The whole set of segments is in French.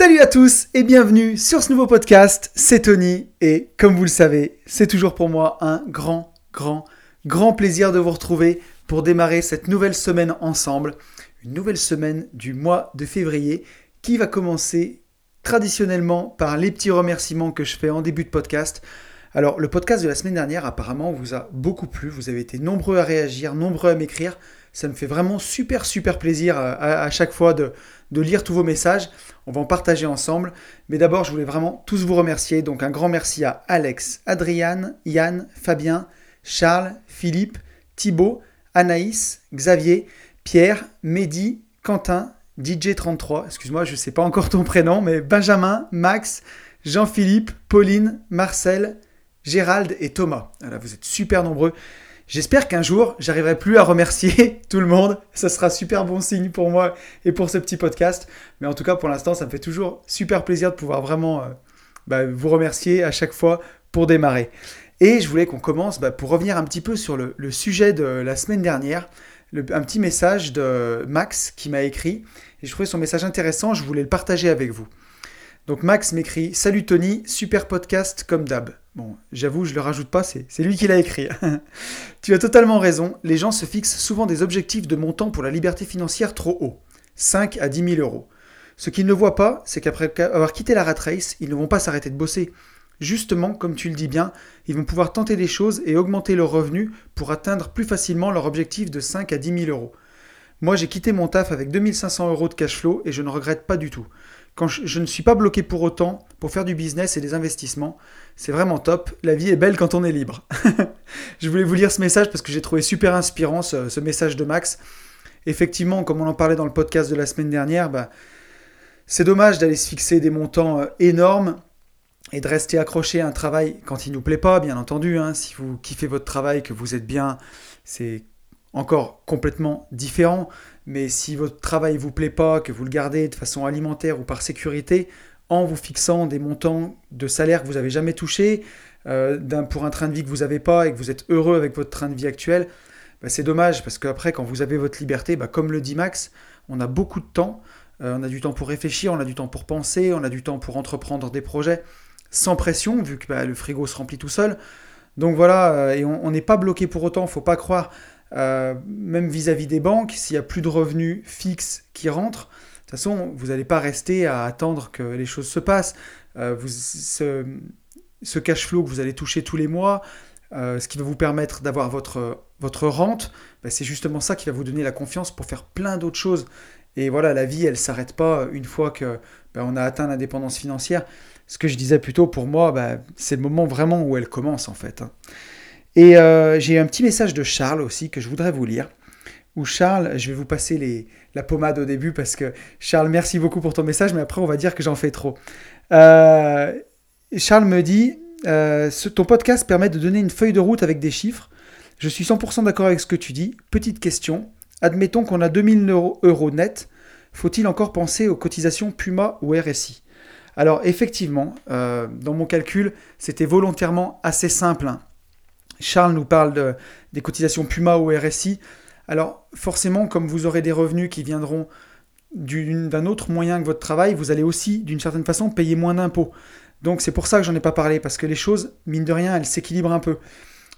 Salut à tous et bienvenue sur ce nouveau podcast, c'est Tony et comme vous le savez, c'est toujours pour moi un grand, grand, grand plaisir de vous retrouver pour démarrer cette nouvelle semaine ensemble, une nouvelle semaine du mois de février qui va commencer traditionnellement par les petits remerciements que je fais en début de podcast. Alors le podcast de la semaine dernière apparemment vous a beaucoup plu, vous avez été nombreux à réagir, nombreux à m'écrire. Ça me fait vraiment super super plaisir à, à chaque fois de, lire tous vos messages. On va en partager ensemble. Mais d'abord, je voulais vraiment tous vous remercier. Donc un grand merci à Alex, Adriane, Yann, Fabien, Charles, Philippe, Thibaut, Anaïs, Xavier, Pierre, Mehdi, Quentin, DJ33, excuse-moi, je ne sais pas encore ton prénom, mais Benjamin, Max, Jean-Philippe, Pauline, Marcel, Gérald et Thomas. Voilà, vous êtes super nombreux. J'espère qu'un jour, j'arriverai plus à remercier tout le monde. Ça sera super bon signe pour moi et pour ce petit podcast. Mais en tout cas, pour l'instant, ça me fait toujours super plaisir de pouvoir vraiment euh, bah, vous remercier à chaque fois pour démarrer. Et je voulais qu'on commence bah, pour revenir un petit peu sur le, sujet de la semaine dernière. un petit message de Max qui m'a écrit. Et je trouvais son message intéressant. Je voulais le partager avec vous. Donc Max m'écrit Salut Tony, super podcast comme d'hab. Bon, j'avoue, je le rajoute pas, c'est lui qui l'a écrit. tu as totalement raison, les gens se fixent souvent des objectifs de montant pour la liberté financière trop hauts, 5 à 10 000 euros. Ce qu'ils ne voient pas, c'est qu'après avoir quitté la rat race, ils ne vont pas s'arrêter de bosser. Justement, comme tu le dis bien, ils vont pouvoir tenter des choses et augmenter leurs revenus pour atteindre plus facilement leur objectif de 5 à 10 000 euros. Moi, j'ai quitté mon taf avec 2500 euros de cash flow et je ne regrette pas du tout quand je, ne suis pas bloqué pour autant pour faire du business et des investissements. C'est vraiment top. La vie est belle quand on est libre. je voulais vous lire ce message parce que j'ai trouvé super inspirant ce, message de Max. Effectivement, comme on en parlait dans le podcast de la semaine dernière, bah, c'est dommage d'aller se fixer des montants euh, énormes et de rester accroché à un travail quand il ne nous plaît pas, bien entendu. Hein. si vous kiffez votre travail, que vous êtes bien, c'est encore complètement différent. Mais si votre travail ne vous plaît pas, que vous le gardez de façon alimentaire ou par sécurité, en vous fixant des montants de salaire que vous n'avez jamais touchés, euh, pour un train de vie que vous n'avez pas et que vous êtes heureux avec votre train de vie actuel, bah, c'est dommage parce qu'après, quand vous avez votre liberté, bah, comme le dit Max, on a beaucoup de temps. Euh, on a du temps pour réfléchir, on a du temps pour penser, on a du temps pour entreprendre des projets sans pression, vu que bah, le frigo se remplit tout seul. Donc voilà, euh, et on n'est pas bloqué pour autant, faut pas croire euh, même vis-à-vis des banques, s'il n'y a plus de revenus fixes qui rentrent, de toute façon, vous n'allez pas rester à attendre que les choses se passent. Euh, ce, cash flow que vous allez toucher tous les mois, euh, ce qui va vous permettre d'avoir votre, votre rente, bah, c'est justement ça qui va vous donner la confiance pour faire plein d'autres choses. Et voilà, la vie, elle ne s'arrête pas une fois que bah, on a atteint l'indépendance financière. Ce que je disais plutôt, pour moi, bah, c'est le moment vraiment où elle commence en fait. Hein. Et euh, j'ai un petit message de Charles aussi que je voudrais vous lire. Où Charles, je vais vous passer la pommade au début parce que Charles, merci beaucoup pour ton message, mais après on va dire que j'en fais trop. Euh, Charles me dit, euh, ton podcast permet de donner une feuille de route avec des chiffres. Je suis 100% d'accord avec ce que tu dis. Petite question. Admettons qu'on a 2000 euros, euros net. Faut-il encore penser aux cotisations Puma ou RSI Alors effectivement, dans mon calcul, c'était volontairement assez simple. Charles nous parle des cotisations Puma ou RSI. Alors forcément, comme vous aurez des revenus qui viendront d'un autre moyen que votre travail, vous allez aussi, d'une certaine façon, payer moins d'impôts. Donc c'est pour ça que j'en ai pas parlé, parce que les choses, mine de rien, elles s'équilibrent un peu.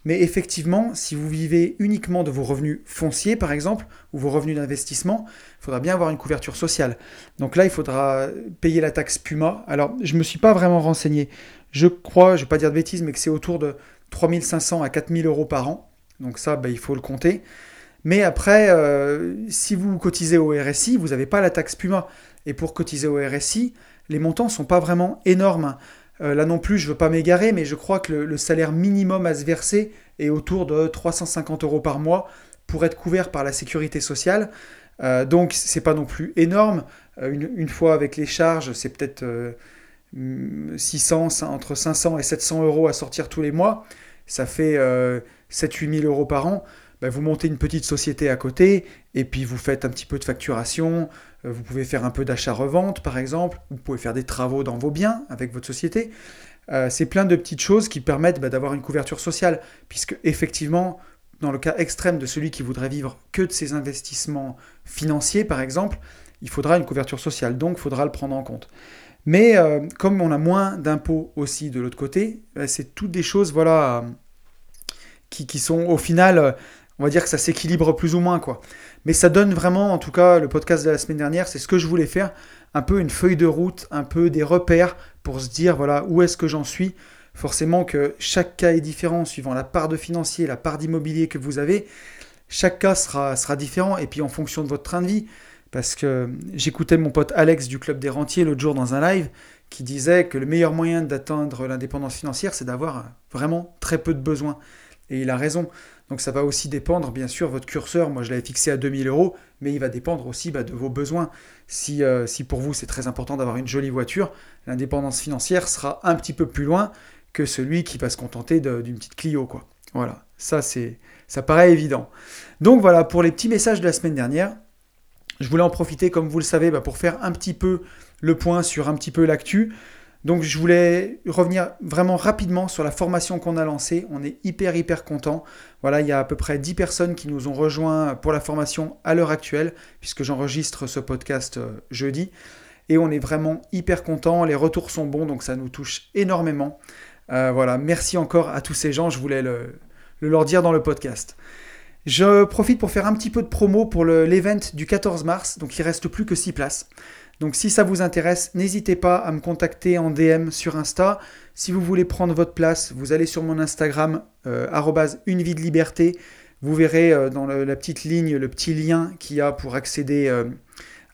Mais effectivement, si vous vivez uniquement de vos revenus fonciers, par exemple, ou vos revenus d'investissement, il faudra bien avoir une couverture sociale. Donc là, il faudra payer la taxe Puma. Alors, je ne me suis pas vraiment renseigné. Je crois, je ne vais pas dire de bêtises, mais que c'est autour de 3500 à 4000 euros par an. Donc ça, bah, il faut le compter. Mais après, euh, si vous cotisez au RSI, vous n'avez pas la taxe Puma. Et pour cotiser au RSI, les montants ne sont pas vraiment énormes. Euh, là non plus, je ne veux pas m'égarer, mais je crois que le, salaire minimum à se verser est autour de 350 euros par mois pour être couvert par la sécurité sociale. Euh, donc c'est pas non plus énorme. Une, fois avec les charges, c'est peut-être 600, entre 500 et 700 euros à sortir tous les mois, ça fait 7-8 000 euros par an. Ben, vous montez une petite société à côté et puis vous faites un petit peu de facturation. Euh, vous pouvez faire un peu d'achat-revente par exemple. Vous pouvez faire des travaux dans vos biens avec votre société. Euh, c'est plein de petites choses qui permettent ben, d'avoir une couverture sociale. Puisque effectivement, dans le cas extrême de celui qui voudrait vivre que de ses investissements financiers par exemple, il faudra une couverture sociale. Donc il faudra le prendre en compte. Mais euh, comme on a moins d'impôts aussi de l'autre côté, bah, c'est toutes des choses voilà, qui, qui, sont au final, on va dire que ça s'équilibre plus ou moins. quoi. Mais ça donne vraiment, en tout cas, le podcast de la semaine dernière, c'est ce que je voulais faire, un peu une feuille de route, un peu des repères pour se dire, voilà, où est-ce que j'en suis Forcément que chaque cas est différent suivant la part de financier, la part d'immobilier que vous avez. Chaque cas sera différent et puis en fonction de votre train de vie. Parce que j'écoutais mon pote Alex du Club des Rentiers l'autre jour dans un live qui disait que le meilleur moyen d'atteindre l'indépendance financière, c'est d'avoir vraiment très peu de besoins. Et il a raison. Donc ça va aussi dépendre, bien sûr, votre curseur, moi je l'avais fixé à 2000 euros, mais il va dépendre aussi bah, de vos besoins. Si, euh, si pour vous c'est très important d'avoir une jolie voiture, l'indépendance financière sera un petit peu plus loin que celui qui va se contenter d'une petite Clio, quoi. Voilà, ça c'est, ça paraît évident. Donc voilà, pour les petits messages de la semaine dernière, je voulais en profiter, comme vous le savez, bah, pour faire un petit peu le point sur un petit peu l'actu. Donc je voulais revenir vraiment rapidement sur la formation qu'on a lancée. On est hyper hyper content. Voilà, il y a à peu près 10 personnes qui nous ont rejoints pour la formation à l'heure actuelle, puisque j'enregistre ce podcast euh, jeudi. Et on est vraiment hyper content. Les retours sont bons, donc ça nous touche énormément. Euh, voilà, merci encore à tous ces gens, je voulais le, leur dire dans le podcast. Je profite pour faire un petit peu de promo pour l'event du 14 mars, donc il reste plus que 6 places. Donc si ça vous intéresse, n'hésitez pas à me contacter en DM sur Insta. Si vous voulez prendre votre place, vous allez sur mon Instagram, euh, une vie de liberté. Vous verrez euh, dans la petite ligne le petit lien qu'il y a pour accéder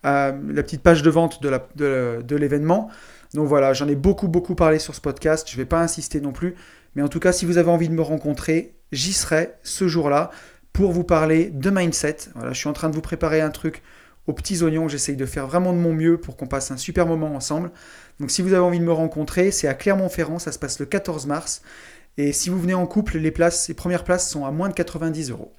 à la petite page de vente de l'événement. Donc voilà, j'en ai beaucoup beaucoup parlé sur ce podcast, je ne vais pas insister non plus, mais en tout cas si vous avez envie de me rencontrer, j'y serai ce jour-là pour vous parler de mindset. Voilà, je suis en train de vous préparer un truc aux petits oignons, j'essaye de faire vraiment de mon mieux pour qu'on passe un super moment ensemble. Donc si vous avez envie de me rencontrer, c'est à Clermont-Ferrand, ça se passe le 14 mars. Et si vous venez en couple, les places, les premières places sont à moins de 90 euros.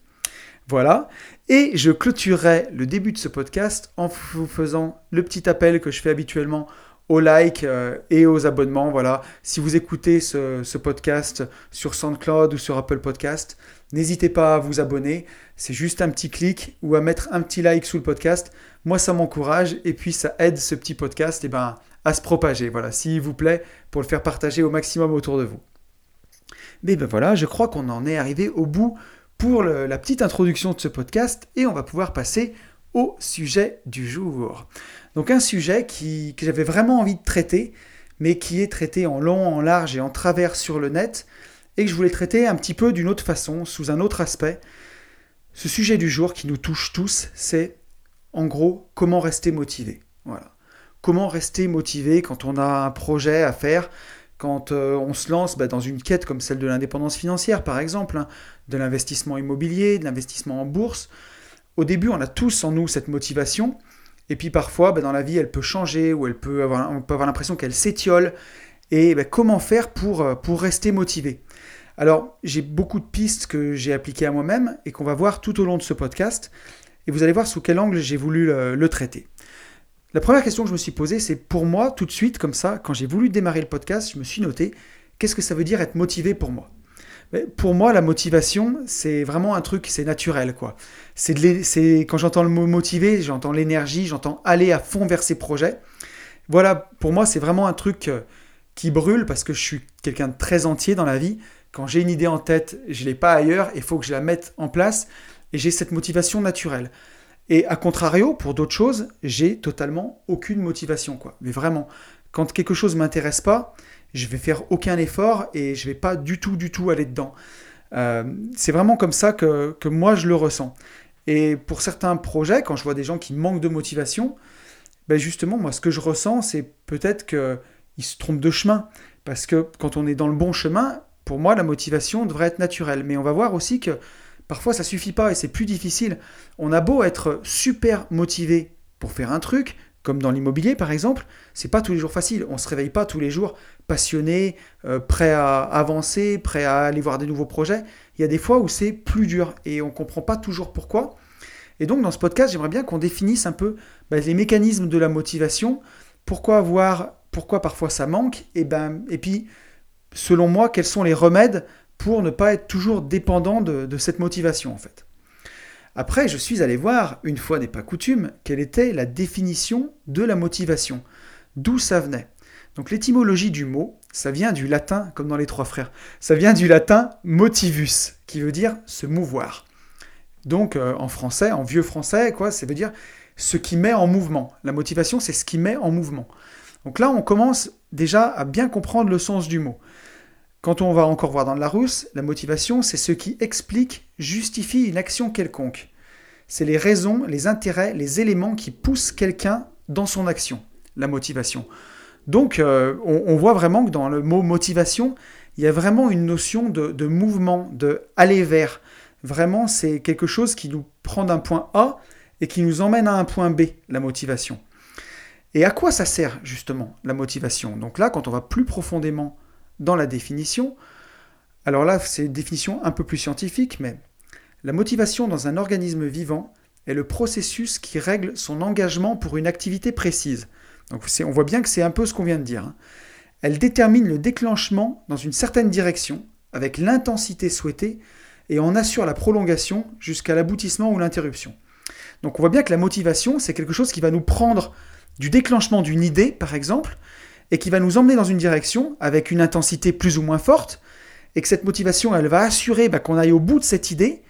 Voilà. Et je clôturerai le début de ce podcast en vous faisant le petit appel que je fais habituellement aux likes euh, et aux abonnements. Voilà. Si vous écoutez ce, podcast sur SoundCloud ou sur Apple Podcast, n'hésitez pas à vous abonner. C'est juste un petit clic ou à mettre un petit like sous le podcast. Moi, ça m'encourage et puis ça aide ce petit podcast eh ben, à se propager. Voilà, s'il vous plaît, pour le faire partager au maximum autour de vous. Mais ben voilà, je crois qu'on en est arrivé au bout pour la petite introduction de ce podcast et on va pouvoir passer au sujet du jour. Donc un sujet qui, que j'avais vraiment envie de traiter, mais qui est traité en long, en large et en travers sur le net, et que je voulais traiter un petit peu d'une autre façon, sous un autre aspect. Ce sujet du jour qui nous touche tous, c'est en gros comment rester motivé. Voilà. Comment rester motivé quand on a un projet à faire, quand euh, on se lance bah, dans une quête comme celle de l'indépendance financière, par exemple, hein, de l'investissement immobilier, de l'investissement en bourse. Au début, on a tous en nous cette motivation, et puis parfois, bah, dans la vie, elle peut changer, ou elle peut avoir, on peut avoir l'impression qu'elle s'étiole. Et bah, comment faire pour, euh, pour rester motivé? Alors, j'ai beaucoup de pistes que j'ai appliquées à moi-même et qu'on va voir tout au long de ce podcast. Et vous allez voir sous quel angle j'ai voulu le, traiter. La première question que je me suis posée, c'est pour moi, tout de suite, comme ça, quand j'ai voulu démarrer le podcast, je me suis noté, qu'est-ce que ça veut dire être motivé pour moi? Pour moi, la motivation, c'est vraiment un truc, c'est naturel, quoi. C'est quand j'entends le mot motivé, j'entends l'énergie, j'entends aller à fond vers ses projets. Voilà, pour moi, c'est vraiment un truc euh, qui brûle parce que je suis quelqu'un de très entier dans la vie. Quand j'ai une idée en tête, je l'ai pas ailleurs, il faut que je la mette en place et j'ai cette motivation naturelle. Et à contrario, pour d'autres choses, j'ai totalement aucune motivation, quoi. Mais vraiment, quand quelque chose m'intéresse pas, je vais faire aucun effort et je vais pas du tout, du tout aller dedans. Euh, c'est vraiment comme ça que, moi je le ressens. Et pour certains projets, quand je vois des gens qui manquent de motivation, ben justement, moi ce que je ressens, c'est peut-être qu'ils se trompent de chemin. Parce que quand on est dans le bon chemin, pour moi, la motivation devrait être naturelle. Mais on va voir aussi que parfois ça suffit pas et c'est plus difficile. On a beau être super motivé pour faire un truc, comme dans l'immobilier par exemple, c'est pas tous les jours facile. On se réveille pas tous les jours passionné, euh, prêt à avancer, prêt à aller voir des nouveaux projets. Il y a des fois où c'est plus dur et on comprend pas toujours pourquoi. Et donc dans ce podcast, j'aimerais bien qu'on définisse un peu bah, les mécanismes de la motivation, pourquoi avoir, pourquoi parfois ça manque, et ben et puis selon moi, quels sont les remèdes pour ne pas être toujours dépendant de cette motivation en fait. Après, je suis allé voir, une fois n'est pas coutume, quelle était la définition de la motivation, d'où ça venait. Donc l'étymologie du mot, ça vient du latin, comme dans les trois frères, ça vient du latin motivus, qui veut dire se mouvoir. Donc euh, en français, en vieux français, quoi, ça veut dire ce qui met en mouvement. La motivation, c'est ce qui met en mouvement. Donc là, on commence déjà à bien comprendre le sens du mot. Quand on va encore voir dans le Larousse, la motivation, c'est ce qui explique, justifie une action quelconque. C'est les raisons, les intérêts, les éléments qui poussent quelqu'un dans son action, la motivation. Donc, euh, on, voit vraiment que dans le mot motivation, il y a vraiment une notion de, de mouvement, de aller vers. Vraiment, c'est quelque chose qui nous prend d'un point A et qui nous emmène à un point B, la motivation. Et à quoi ça sert justement la motivation? Donc là, quand on va plus profondément dans la définition, alors là, c'est une définition un peu plus scientifique, mais la motivation dans un organisme vivant est le processus qui règle son engagement pour une activité précise. Donc on voit bien que c'est un peu ce qu'on vient de dire. Hein. Elle détermine le déclenchement dans une certaine direction, avec l'intensité souhaitée, et en assure la prolongation jusqu'à l'aboutissement ou l'interruption. Donc on voit bien que la motivation, c'est quelque chose qui va nous prendre du déclenchement d'une idée, par exemple, et qui va nous emmener dans une direction avec une intensité plus ou moins forte, et que cette motivation, elle va assurer bah, qu'on aille au bout de cette idée,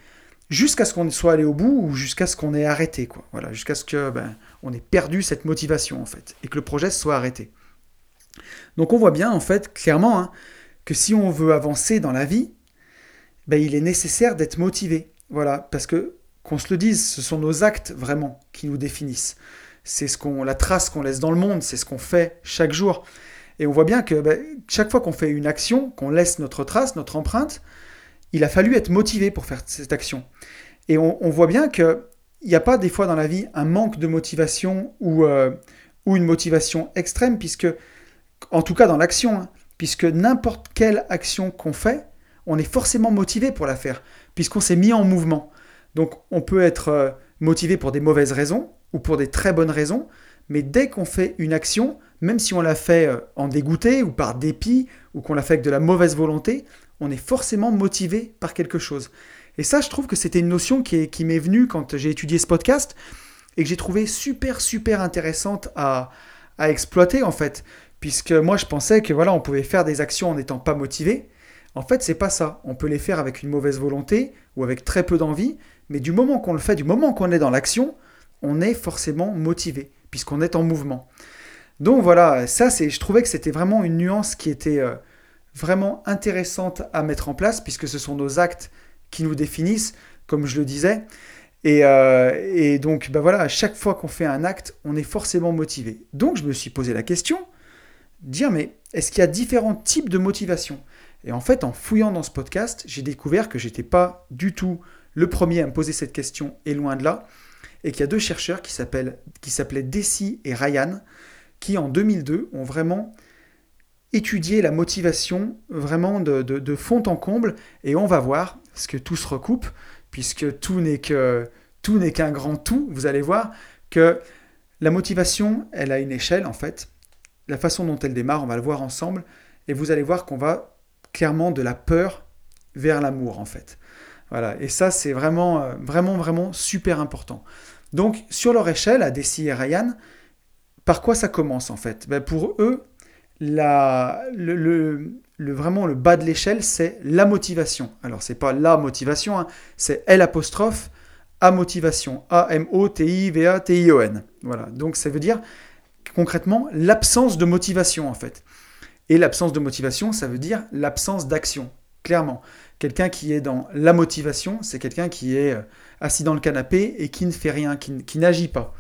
jusqu'à ce qu'on soit allé au bout ou jusqu'à ce qu'on ait arrêté. Voilà, jusqu'à ce que ben, on ait perdu cette motivation en fait et que le projet soit arrêté. Donc on voit bien en fait clairement hein, que si on veut avancer dans la vie, ben, il est nécessaire d'être motivé. Voilà, parce que qu'on se le dise, ce sont nos actes vraiment qui nous définissent. C'est ce qu'on, la trace qu'on laisse dans le monde, c'est ce qu'on fait chaque jour. Et on voit bien que ben, chaque fois qu'on fait une action, qu'on laisse notre trace, notre empreinte, il a fallu être motivé pour faire cette action. Et on, voit bien qu'il n'y a pas des fois dans la vie un manque de motivation ou, euh, ou une motivation extrême, puisque, en tout cas dans l'action, hein, puisque n'importe quelle action qu'on fait, on est forcément motivé pour la faire, puisqu'on s'est mis en mouvement. Donc on peut être euh, motivé pour des mauvaises raisons ou pour des très bonnes raisons, mais dès qu'on fait une action, même si on la fait euh, en dégoûté ou par dépit ou qu'on la fait avec de la mauvaise volonté, on est forcément motivé par quelque chose. Et ça, je trouve que c'était une notion qui, m'est venue quand j'ai étudié ce podcast et que j'ai trouvé super, super intéressante à, exploiter en fait. Puisque moi, je pensais que voilà, on pouvait faire des actions en n'étant pas motivé. En fait, c'est pas ça. On peut les faire avec une mauvaise volonté ou avec très peu d'envie, mais du moment qu'on le fait, du moment qu'on est dans l'action, on est forcément motivé, puisqu'on est en mouvement. Donc voilà, ça, c'est, je trouvais que c'était vraiment une nuance qui était, euh, vraiment intéressante à mettre en place, puisque ce sont nos actes qui nous définissent, comme je le disais. Et, euh, donc, bah voilà, à chaque fois qu'on fait un acte, on est forcément motivé. Donc, je me suis posé la question, dire, mais est-ce qu'il y a différents types de motivation? Et en fait, en fouillant dans ce podcast, j'ai découvert que j'étais pas du tout le premier à me poser cette question, et loin de là, et qu'il y a deux chercheurs qui s'appelaient Desi et Ryan, qui en 2002 ont vraiment étudier la motivation vraiment de, fond en comble et on va voir, parce que tout se recoupe, puisque tout n'est que tout n'est qu'un grand tout, vous allez voir que la motivation, elle a une échelle en fait. La façon dont elle démarre, on va le voir ensemble, et vous allez voir qu'on va clairement de la peur vers l'amour en fait. Voilà, et ça c'est vraiment, euh, vraiment, vraiment super important. Donc sur leur échelle, à Desi et Ryan, par quoi ça commence en fait? Ben, Pour eux, le, vraiment le bas de l'échelle, c'est la motivation. Alors, c'est pas la motivation, hein, c'est L apostrophe A motivation. A-M-O-T-I-V-A-T-I-O-N. Voilà. Donc, ça veut dire concrètement l'absence de motivation, en fait. Et l'absence de motivation, ça veut dire l'absence d'action. Clairement. Quelqu'un qui est dans la motivation, c'est quelqu'un qui est euh, assis dans le canapé et qui ne fait rien, qui n'agit pas.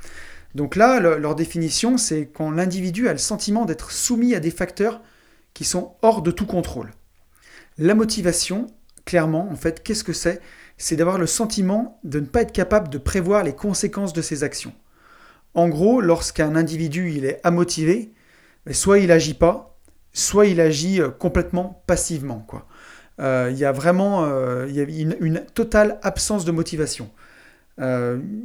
Donc là, leur définition, c'est quand l'individu a le sentiment d'être soumis à des facteurs qui sont hors de tout contrôle. La motivation, clairement, en fait, qu'est-ce que c'est? C'est d'avoir le sentiment de ne pas être capable de prévoir les conséquences de ses actions. En gros, lorsqu'un individu est amotivé, ben, soit il agit pas, soit il agit euh, complètement passivement. Quoi. Euh, il y a vraiment euh, une, totale absence de motivation.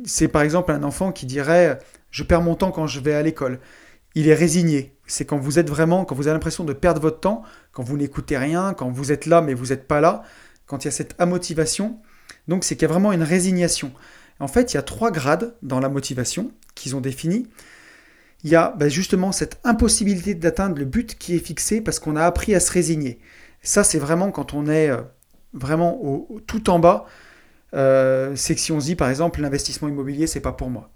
c'est par exemple un enfant qui dirait je perds mon temps quand je vais à l'école. Il est résigné. C'est quand vous êtes vraiment, quand vous avez l'impression de perdre votre temps, quand vous n'écoutez rien, quand vous êtes là mais vous n'êtes pas là, quand il y a cette amotivation. Donc c'est qu'il y a vraiment une résignation. En fait, il y a trois grades dans la motivation qu'ils ont définis. il y a bah, justement cette impossibilité d'atteindre le but qui est fixé parce qu'on a appris à se résigner. Ça, c'est vraiment quand on est euh, vraiment tout en bas. Euh, c'est que si on se dit par exemple l'investissement immobilier, c'est pas pour moi.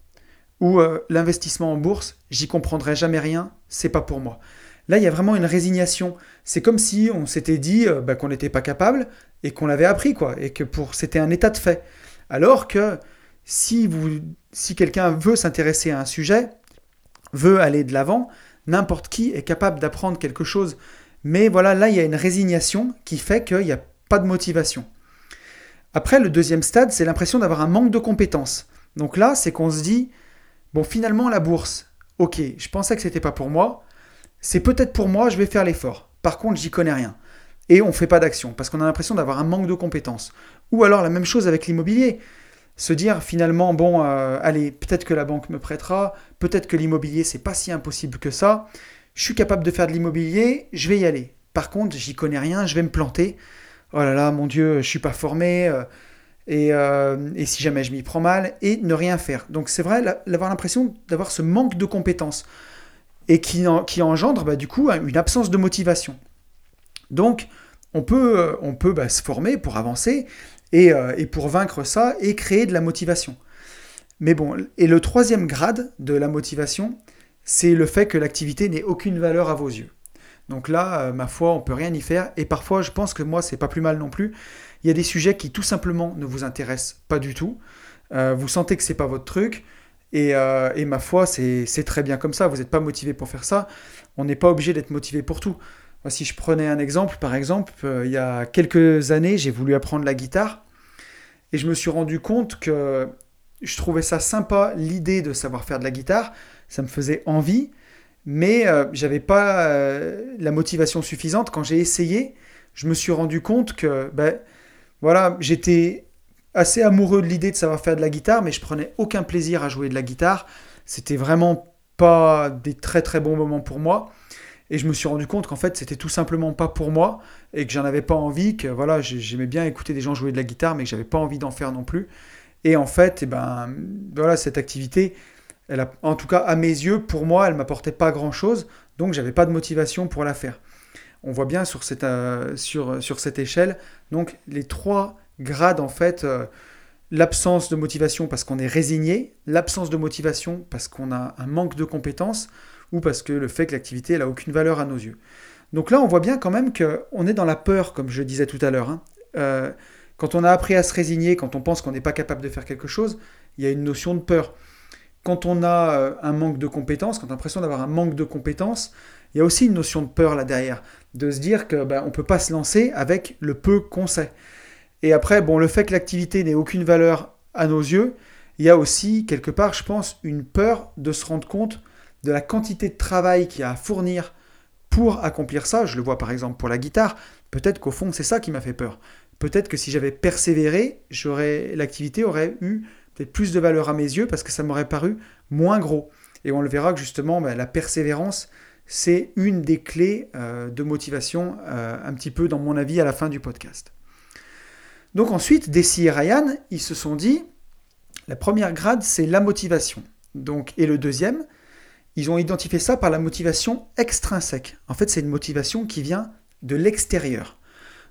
Ou euh, l'investissement en bourse, j'y comprendrai jamais rien, c'est pas pour moi. Là, il y a vraiment une résignation. C'est comme si on s'était dit bah, qu'on n'était pas capable et qu'on l'avait appris, quoi, et que pour c'était un état de fait. Alors que si, si quelqu'un veut s'intéresser à un sujet, veut aller de l'avant, n'importe qui est capable d'apprendre quelque chose. Mais voilà, là, il y a une résignation qui fait qu'il n'y a pas de motivation. Après, le deuxième stade, c'est l'impression d'avoir un manque de compétences. Donc là, c'est qu'on se dit, bon, finalement, la bourse, ok, je pensais que c'était pas pour moi, c'est peut-être pour moi, je vais faire l'effort. Par contre, j'y connais rien. Et on ne fait pas d'action parce qu'on a l'impression d'avoir un manque de compétences. Ou alors la même chose avec l'immobilier se dire finalement, bon, euh, allez, peut-être que la banque me prêtera, peut-être que l'immobilier, c'est pas si impossible que ça. Je suis capable de faire de l'immobilier, je vais y aller. Par contre, j'y connais rien, je vais me planter. Oh là là, mon Dieu, je suis pas formé. Euh, et, euh, et, si jamais je m'y prends mal, et ne rien faire. Donc c'est vrai, d'avoir l'impression d'avoir ce manque de compétences et qui, engendre bah, du coup une absence de motivation. Donc on peut, on peut bah, se former pour avancer, euh, et, pour vaincre ça et créer de la motivation. Mais bon, et le troisième grade de la motivation, c'est le fait que l'activité n'ait aucune valeur à vos yeux. Donc là, euh, ma foi, on peut rien y faire. Et parfois, je pense que moi, c'est pas plus mal non plus. Il y a des sujets qui tout simplement ne vous intéressent pas du tout. Euh, vous sentez que c'est pas votre truc. Et, et ma foi, c'est très bien comme ça. Vous n'êtes pas motivé pour faire ça. On n'est pas obligé d'être motivé pour tout. Si je prenais un exemple, par exemple, euh, il y a quelques années, j'ai voulu apprendre la guitare et je me suis rendu compte que je trouvais ça sympa, l'idée de savoir faire de la guitare, ça me faisait envie, mais euh, j'avais pas euh, la motivation suffisante. Quand j'ai essayé, je me suis rendu compte que ben, voilà, j'étais assez amoureux de l'idée de savoir faire de la guitare, mais je prenais aucun plaisir à jouer de la guitare. C'était vraiment pas des très très bons moments pour moi. Et je me suis rendu compte qu'en fait, c'était tout simplement pas pour moi et que j'en avais pas envie, que voilà, j'aimais bien écouter des gens jouer de la guitare, mais que j'avais pas envie d'en faire non plus. Et en fait, eh ben, voilà, cette activité, en tout cas à mes yeux, pour moi, elle m'apportait pas grand chose, donc j'avais pas de motivation pour la faire. On voit bien sur cette, euh, cette échelle, donc les trois grades en fait. Euh, l'absence de motivation parce qu'on est résigné, l'absence de motivation parce qu'on a un manque de compétences, ou parce que le fait que l'activité n'a aucune valeur à nos yeux. Donc là, on voit bien quand même qu'on est dans la peur, comme je disais tout à l'heure. Hein. Euh, quand on a appris à se résigner, quand on pense qu'on n'est pas capable de faire quelque chose, il y a une notion de peur. Quand on a euh, un manque de compétences, quand on a l'impression d'avoir un manque de compétences, il y a aussi une notion de peur là derrière, de se dire qu'on ben, ne peut pas se lancer avec le peu qu'on sait. Et après, bon, le fait que l'activité n'ait aucune valeur à nos yeux, il y a aussi quelque part, je pense, une peur de se rendre compte de la quantité de travail qu'il y a à fournir pour accomplir ça. Je le vois par exemple pour la guitare. Peut-être qu'au fond, c'est ça qui m'a fait peur. Peut-être que si j'avais persévéré, l'activité aurait eu peut-être plus de valeur à mes yeux parce que ça m'aurait paru moins gros. Et on le verra que justement, ben, la persévérance, c'est une des clés euh, de motivation, euh, un petit peu dans mon avis à la fin du podcast. Donc ensuite, Desi et Ryan, ils se sont dit, la première grade, c'est la motivation. Donc, et le deuxième, ils ont identifié ça par la motivation extrinsèque. En fait, c'est une motivation qui vient de l'extérieur.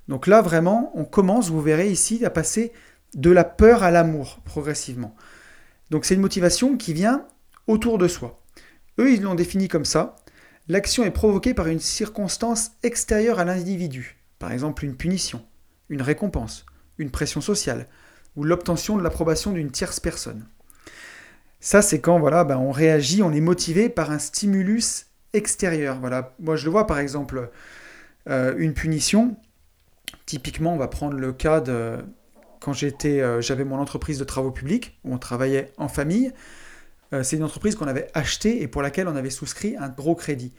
Donc là, vraiment, on commence, vous verrez ici, à passer de la peur à l'amour progressivement. Donc c'est une motivation qui vient autour de soi. Eux, ils l'ont défini comme ça. L'action est provoquée par une circonstance extérieure à l'individu, par exemple une punition, une récompense, une pression sociale, ou l'obtention de l'approbation d'une tierce personne. Ça, c'est quand voilà, ben, on réagit, on est motivé par un stimulus extérieur. Voilà. Moi, je le vois par exemple, euh, une punition. Typiquement, on va prendre le cas de quand euh, j'avais mon entreprise de travaux publics, où on travaillait en famille. Euh, c'est une entreprise qu'on avait achetée et pour laquelle on avait souscrit un gros crédit.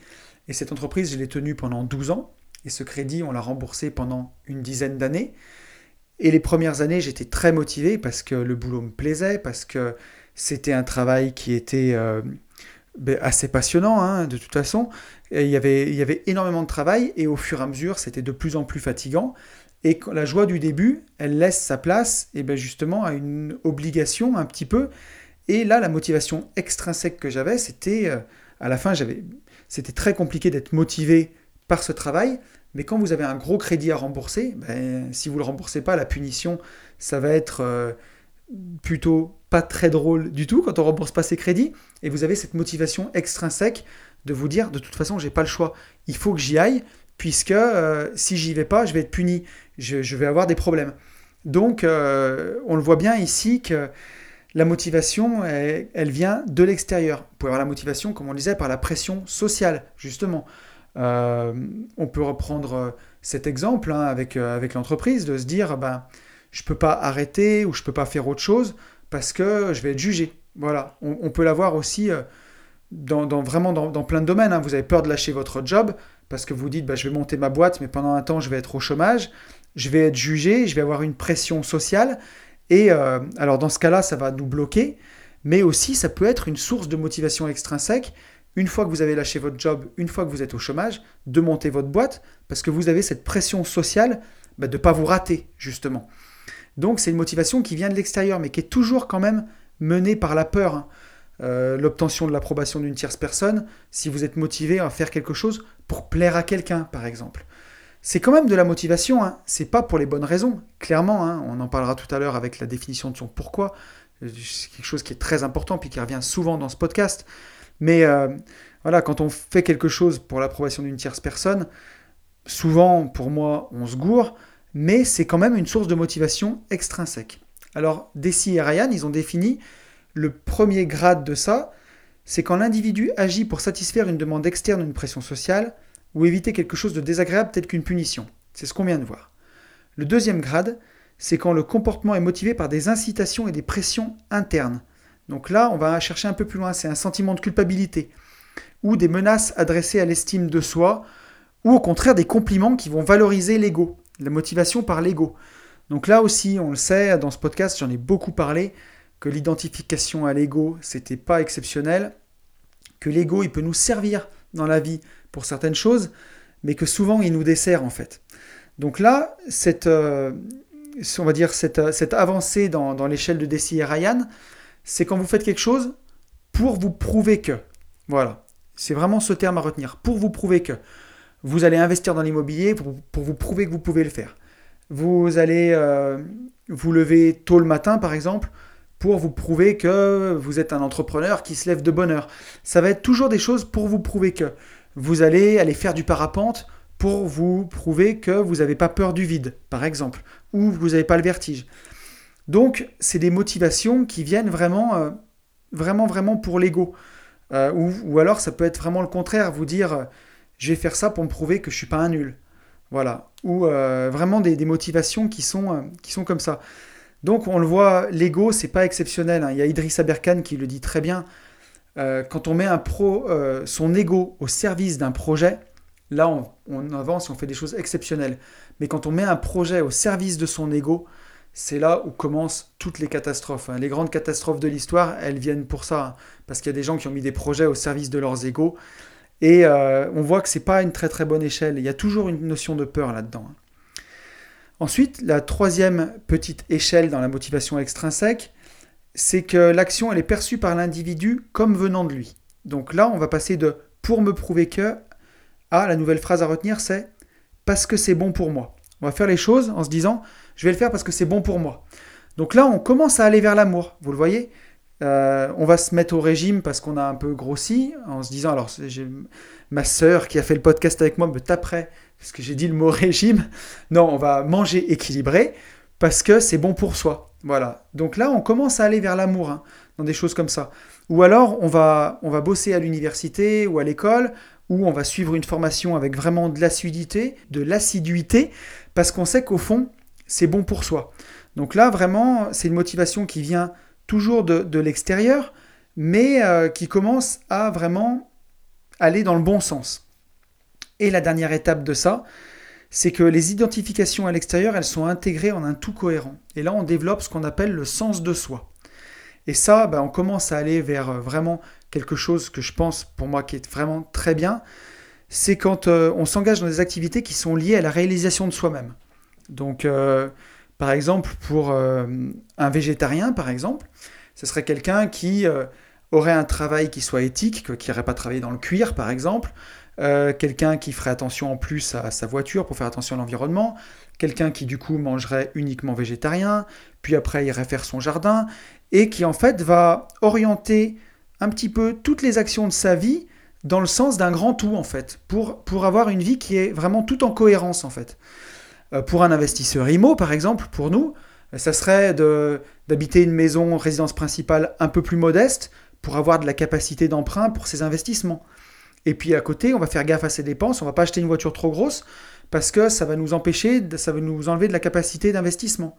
Et cette entreprise, je l'ai tenue pendant 12 ans. Et ce crédit, on l'a remboursé pendant une dizaine d'années. Et les premières années, j'étais très motivé parce que le boulot me plaisait, parce que c'était un travail qui était euh, ben, assez passionnant, hein, de toute façon. il y avait énormément de travail et au fur et à mesure, c'était de plus en plus fatigant. Et la joie du début, elle laisse sa place et ben justement à une obligation un petit peu. Et là, la motivation extrinsèque que j'avais, c'était euh, à la fin, j'avais, c'était très compliqué d'être motivé par ce travail. Mais quand vous avez un gros crédit à rembourser, ben, si vous ne le remboursez pas, la punition, ça va être euh, plutôt pas très drôle du tout quand on ne rembourse pas ses crédits. Et vous avez cette motivation extrinsèque de vous dire, de toute façon, j'ai pas le choix. Il faut que j'y aille, puisque euh, si j'y vais pas, je vais être puni. Je, vais avoir des problèmes. Donc, euh, on le voit bien ici que la motivation, elle, vient de l'extérieur. Vous pouvez avoir la motivation, comme on disait, par la pression sociale, justement. Euh, on peut reprendre cet exemple hein, avec, l'entreprise, de se dire, ben, je ne peux pas arrêter ou je ne peux pas faire autre chose parce que je vais être jugé. Voilà, on, peut l'avoir aussi dans, vraiment dans, plein de domaines. Hein. Vous avez peur de lâcher votre job parce que vous dites, ben, je vais monter ma boîte, mais pendant un temps, je vais être au chômage, je vais être jugé, je vais avoir une pression sociale. Et euh, alors dans ce cas-là, ça va nous bloquer, mais aussi ça peut être une source de motivation extrinsèque, une fois que vous avez lâché votre job, une fois que vous êtes au chômage, de monter votre boîte, parce que vous avez cette pression sociale bah, de ne pas vous rater, justement. Donc c'est une motivation qui vient de l'extérieur, mais qui est toujours quand même menée par la peur. Hein. Euh, l'obtention de l'approbation d'une tierce personne, si vous êtes motivé à faire quelque chose pour plaire à quelqu'un, par exemple c'est quand même de la motivation, hein. c'est pas pour les bonnes raisons, clairement, hein. on en parlera tout à l'heure avec la définition de son pourquoi, c'est quelque chose qui est très important puis qui revient souvent dans ce podcast, mais euh, voilà, quand on fait quelque chose pour l'approbation d'une tierce personne, souvent pour moi on se gourre, mais c'est quand même une source de motivation extrinsèque. Alors Desi et Ryan, ils ont défini le premier grade de ça, c'est quand l'individu agit pour satisfaire une demande externe ou une pression sociale, ou éviter quelque chose de désagréable tel qu'une punition. C'est ce qu'on vient de voir. Le deuxième grade, c'est quand le comportement est motivé par des incitations et des pressions internes. Donc là, on va chercher un peu plus loin, c'est un sentiment de culpabilité, ou des menaces adressées à l'estime de soi, ou au contraire des compliments qui vont valoriser l'ego, la motivation par l'ego. Donc là aussi, on le sait, dans ce podcast, j'en ai beaucoup parlé, que l'identification à l'ego, c'était pas exceptionnel, que l'ego, il peut nous servir dans la vie pour certaines choses, mais que souvent il nous dessert en fait. Donc là, cette, euh, on va dire cette, cette avancée dans, l'échelle de Desi et Ryan, c'est quand vous faites quelque chose pour vous prouver que. Voilà, c'est vraiment ce terme à retenir. Pour vous prouver que. Vous allez investir dans l'immobilier pour, vous prouver que vous pouvez le faire. Vous allez euh, vous lever tôt le matin, par exemple, pour vous prouver que vous êtes un entrepreneur qui se lève de bonne heure. Ça va être toujours des choses pour vous prouver que vous allez aller faire du parapente pour vous prouver que vous n'avez pas peur du vide, par exemple, ou vous n'avez pas le vertige. Donc, c'est des motivations qui viennent vraiment, euh, vraiment, vraiment pour l'ego. Euh, ou, alors, ça peut être vraiment le contraire, vous dire, euh, je vais faire ça pour me prouver que je suis pas un nul. Voilà. Ou vraiment des, motivations qui sont, qui sont comme ça. Donc, on le voit, l'ego, c'est pas exceptionnel. Hein. Il y a Idriss Aberkan qui le dit très bien. Euh, quand on met un pro, euh, son ego au service d'un projet, là on, avance et on fait des choses exceptionnelles. Mais quand on met un projet au service de son ego, c'est là où commencent toutes les catastrophes. Hein. Les grandes catastrophes de l'histoire, elles viennent pour ça, hein. parce qu'il y a des gens qui ont mis des projets au service de leurs égos. Et euh, on voit que c'est pas une très très bonne échelle. Il y a toujours une notion de peur là-dedans. Ensuite, la troisième petite échelle dans la motivation extrinsèque, c'est que l'action, elle est perçue par l'individu comme venant de lui. Donc là, on va passer de pour me prouver que à la nouvelle phrase à retenir, c'est parce que c'est bon pour moi. On va faire les choses en se disant, je vais le faire parce que c'est bon pour moi. Donc là, on commence à aller vers l'amour. Vous le voyez? Euh, on va se mettre au régime parce qu'on a un peu grossi, en se disant, alors ma sœur qui a fait le podcast avec moi me taperait parce que j'ai dit le mot régime. Non, on va manger équilibré parce que c'est bon pour soi. Voilà. Donc là, on commence à aller vers l'amour, hein, dans des choses comme ça. Ou alors, on va, on va bosser à l'université ou à l'école, ou on va suivre une formation avec vraiment de l'assiduité, de l'assiduité, parce qu'on sait qu'au fond, c'est bon pour soi. Donc là, vraiment, c'est une motivation qui vient toujours de, l'extérieur, mais euh, qui commence à vraiment aller dans le bon sens. Et la dernière étape de ça, c'est que les identifications à l'extérieur, elles sont intégrées en un tout cohérent. Et là, on développe ce qu'on appelle le sens de soi. Et ça, ben, on commence à aller vers euh, vraiment quelque chose que je pense, pour moi, qui est vraiment très bien. C'est quand euh, on s'engage dans des activités qui sont liées à la réalisation de soi-même. Donc, par exemple, pour un végétarien, par exemple, ce serait quelqu'un qui, aurait un travail qui soit éthique, qui n'irait pas travailler dans le cuir par exemple, euh, quelqu'un qui ferait attention en plus à sa voiture pour faire attention à l'environnement, quelqu'un qui du coup mangerait uniquement végétarien, puis après irait faire son jardin, et qui en fait va orienter un petit peu toutes les actions de sa vie dans le sens d'un grand tout en fait, pour, pour avoir une vie qui est vraiment tout en cohérence en fait. Euh, pour un investisseur IMO par exemple, pour nous, ça serait d'habiter une maison résidence principale un peu plus modeste pour avoir de la capacité d'emprunt pour ses investissements. Et puis à côté, on va faire gaffe à ses dépenses, on va pas acheter une voiture trop grosse parce que ça va nous empêcher, ça va nous enlever de la capacité d'investissement.